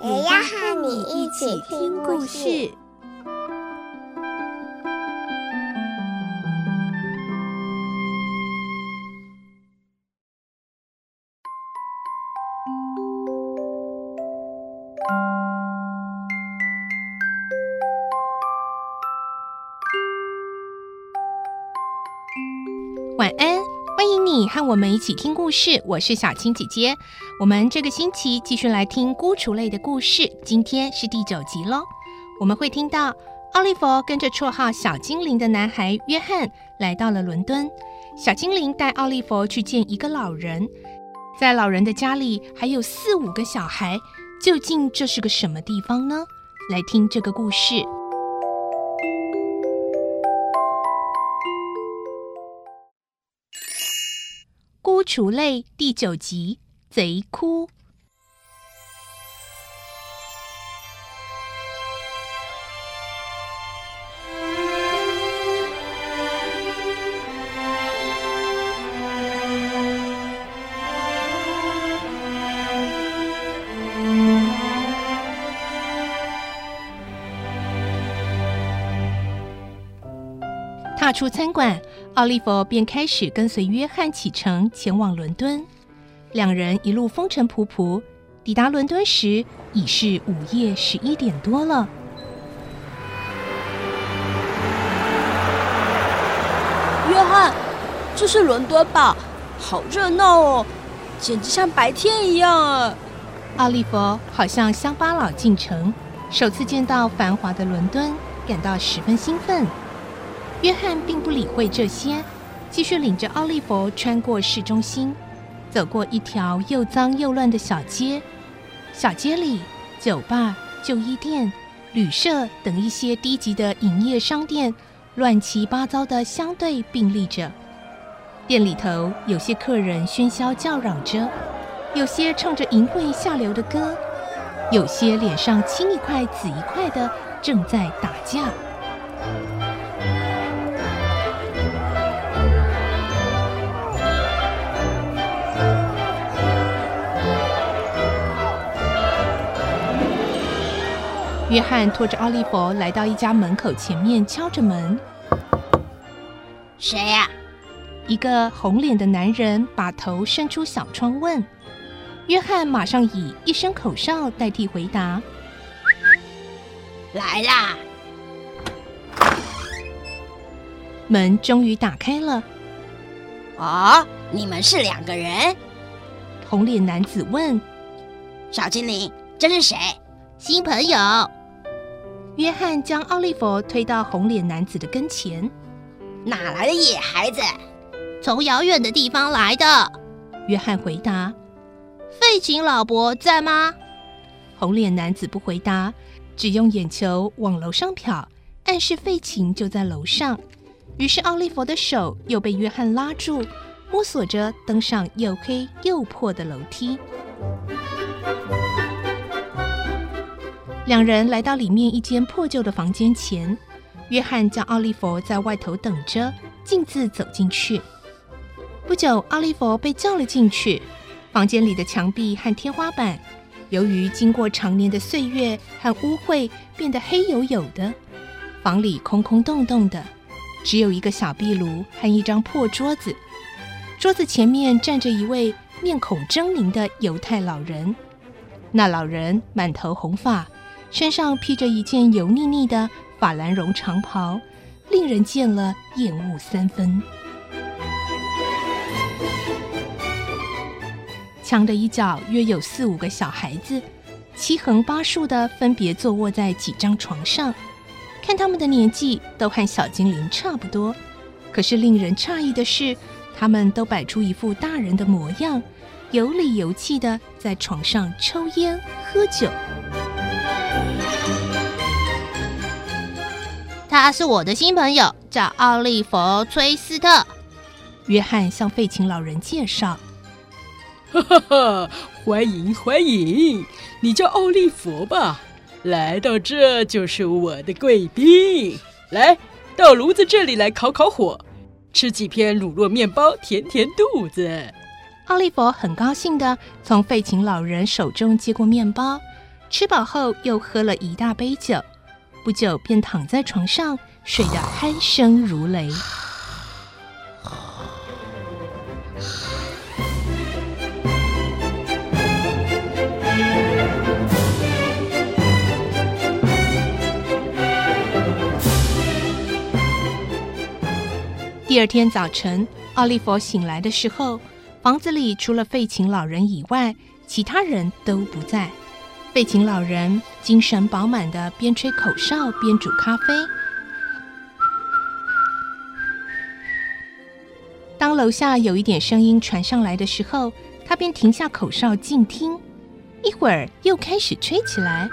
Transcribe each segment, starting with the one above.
也要和你一起听故事。你和我们一起听故事。我是小青姐姐。我们这个星期继续来听孤雏类的故事，今天是第九集喽。我们会听到奥利弗跟着绰号小精灵的男孩约翰来到了伦敦。小精灵带奥利弗去见一个老人，在老人的家里还有四五个小孩。究竟这是个什么地方呢？来听这个故事。哭雏类第九集，贼哭。踏出餐馆，奥利弗便开始跟随约翰启程前往伦敦。两人一路风尘仆仆，抵达伦敦时已是午夜十一点多了。约翰，这是伦敦吧？好热闹哦，简直像白天一样啊！奥利弗好像乡巴佬进城，首次见到繁华的伦敦，感到十分兴奋。约翰并不理会这些，继续领着奥利弗穿过市中心，走过一条又脏又乱的小街。小街里，酒吧、旧衣店、旅社等一些低级的营业商店，乱七八糟的相对并立着。店里头有些客人喧嚣叫嚷着，有些唱着淫秽下流的歌，有些脸上青一块紫一块的正在打架。约翰拖着奥利弗来到一家门口前面，敲着门。谁呀？一个红脸的男人把头伸出小窗问。约翰马上以一声口哨代替回答：“来啦！”门终于打开了。哦，你们是两个人？红脸男子问。小精灵，这是谁？新朋友。约翰将奥利弗推到红脸男子的跟前。哪来的野孩子？从遥远的地方来的。约翰回答。废琴老伯在吗？红脸男子不回答，只用眼球往楼上瞟，暗示费琴就在楼上。于是奥利弗的手又被约翰拉住，摸索着登上又黑又破的楼梯。两人来到里面一间破旧的房间前，约翰叫奥利弗在外头等着，径自走进去。不久，奥利弗被叫了进去。房间里的墙壁和天花板，由于经过长年的岁月和污秽，变得黑黝黝的。房里空空洞洞的，只有一个小壁炉和一张破桌子。桌子前面站着一位面孔狰狞的犹太老人。那老人满头红发。身上披着一件油腻腻的法兰绒长袍，令人见了厌恶三分。墙的一角约有四五个小孩子，七横八竖的分别坐卧在几张床上，看他们的年纪都和小精灵差不多。可是令人诧异的是，他们都摆出一副大人的模样，有理有气的在床上抽烟喝酒。他是我的新朋友，叫奥利弗·崔斯特。约翰向费琴老人介绍：“哈哈哈，欢迎欢迎，你叫奥利弗吧？来到这就是我的贵宾。来到炉子这里来烤烤火，吃几片乳酪面包，填填肚子。”奥利弗很高兴地从费琴老人手中接过面包，吃饱后又喝了一大杯酒，不久便躺在床上睡得鼾声如雷。第二天早晨，奥利弗醒来的时候，房子里除了费琴老人以外，其他人都不在。费琴老人精神饱满的边吹口哨边煮咖啡。当楼下有一点声音传上来的时候，他便停下口哨静听。一会儿又开始吹起来。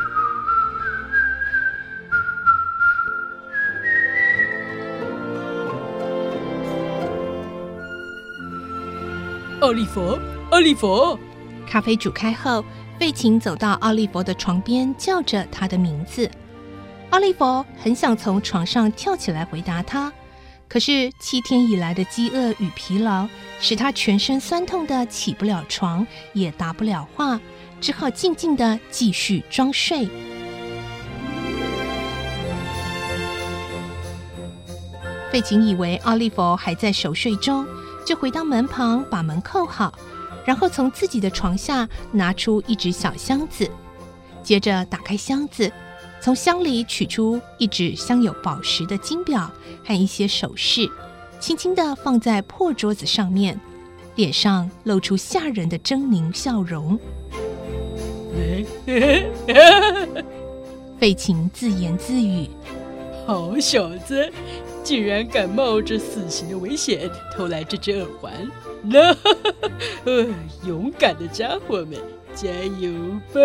奥利佛，奥利佛！咖啡煮开后，费琴走到奥利弗的床边，叫着他的名字。奥利弗很想从床上跳起来回答他，可是七天以来的饥饿与疲劳使他全身酸痛的起不了床，也答不了话，只好静静的继续装睡。费琴以为奥利弗还在熟睡中。就回到门旁，把门扣好，然后从自己的床下拿出一只小箱子，接着打开箱子，从箱里取出一只镶有宝石的金表和一些首饰，轻轻地放在破桌子上面，脸上露出吓人的狰狞笑容。费琴自言自语：“好小子！”竟然敢冒着死刑的危险偷来这只耳环，那、呃、勇敢的家伙们，加油吧！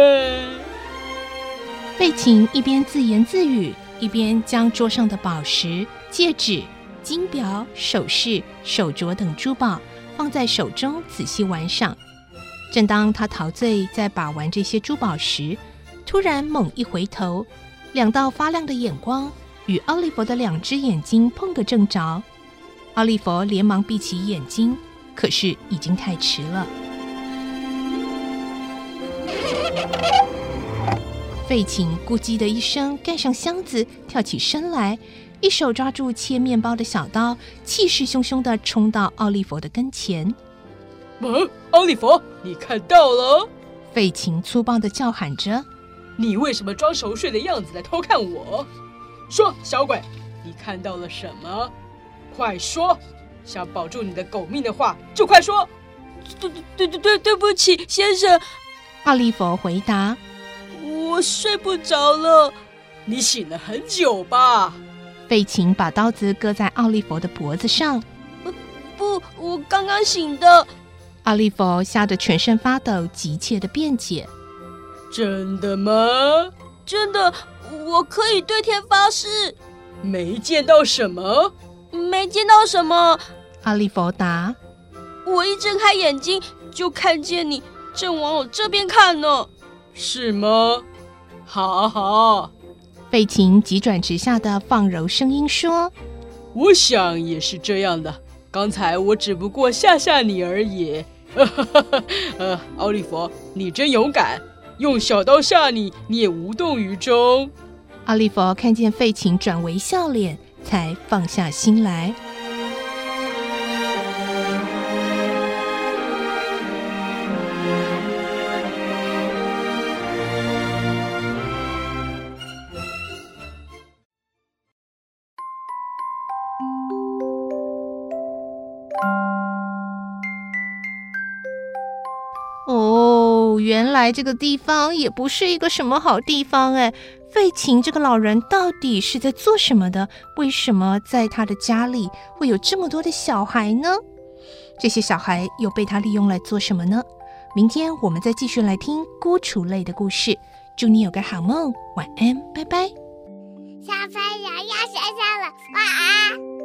贝琴一边自言自语，一边将桌上的宝石、戒指、金表、首饰、手镯等珠宝放在手中仔细玩赏。正当他陶醉在把玩这些珠宝时，突然猛一回头，两道发亮的眼光。与奥利弗的两只眼睛碰个正着，奥利弗连忙闭起眼睛，可是已经太迟了。费琴咕叽的一声盖上箱子，跳起身来，一手抓住切面包的小刀，气势汹汹的冲到奥利弗的跟前。“嗯，奥利弗，你看到了？”费琴粗暴的叫喊着，“你为什么装熟睡的样子来偷看我？”说，小鬼，你看到了什么？快说！想保住你的狗命的话，就快说。对对对对对不起，先生。奥利弗回答：“我睡不着了。”你醒了很久吧？费琴把刀子搁在奥利弗的脖子上。不，我刚刚醒的。奥利弗吓得全身发抖，急切地辩解：“真的吗？真的。”我可以对天发誓，没见到什么，没见到什么。阿利佛答：“我一睁开眼睛就看见你正往我这边看呢。”是吗？好好。费琴急转直下的放柔声音说：“我想也是这样的。刚才我只不过吓吓你而已。呃，奥利弗，你真勇敢。”用小刀吓你，你也无动于衷。阿利佛看见费琴转为笑脸，才放下心来。原来这个地方也不是一个什么好地方哎！费琴这个老人到底是在做什么的？为什么在他的家里会有这么多的小孩呢？这些小孩又被他利用来做什么呢？明天我们再继续来听孤雏类的故事。祝你有个好梦，晚安，拜拜。小朋友要睡觉了，晚安。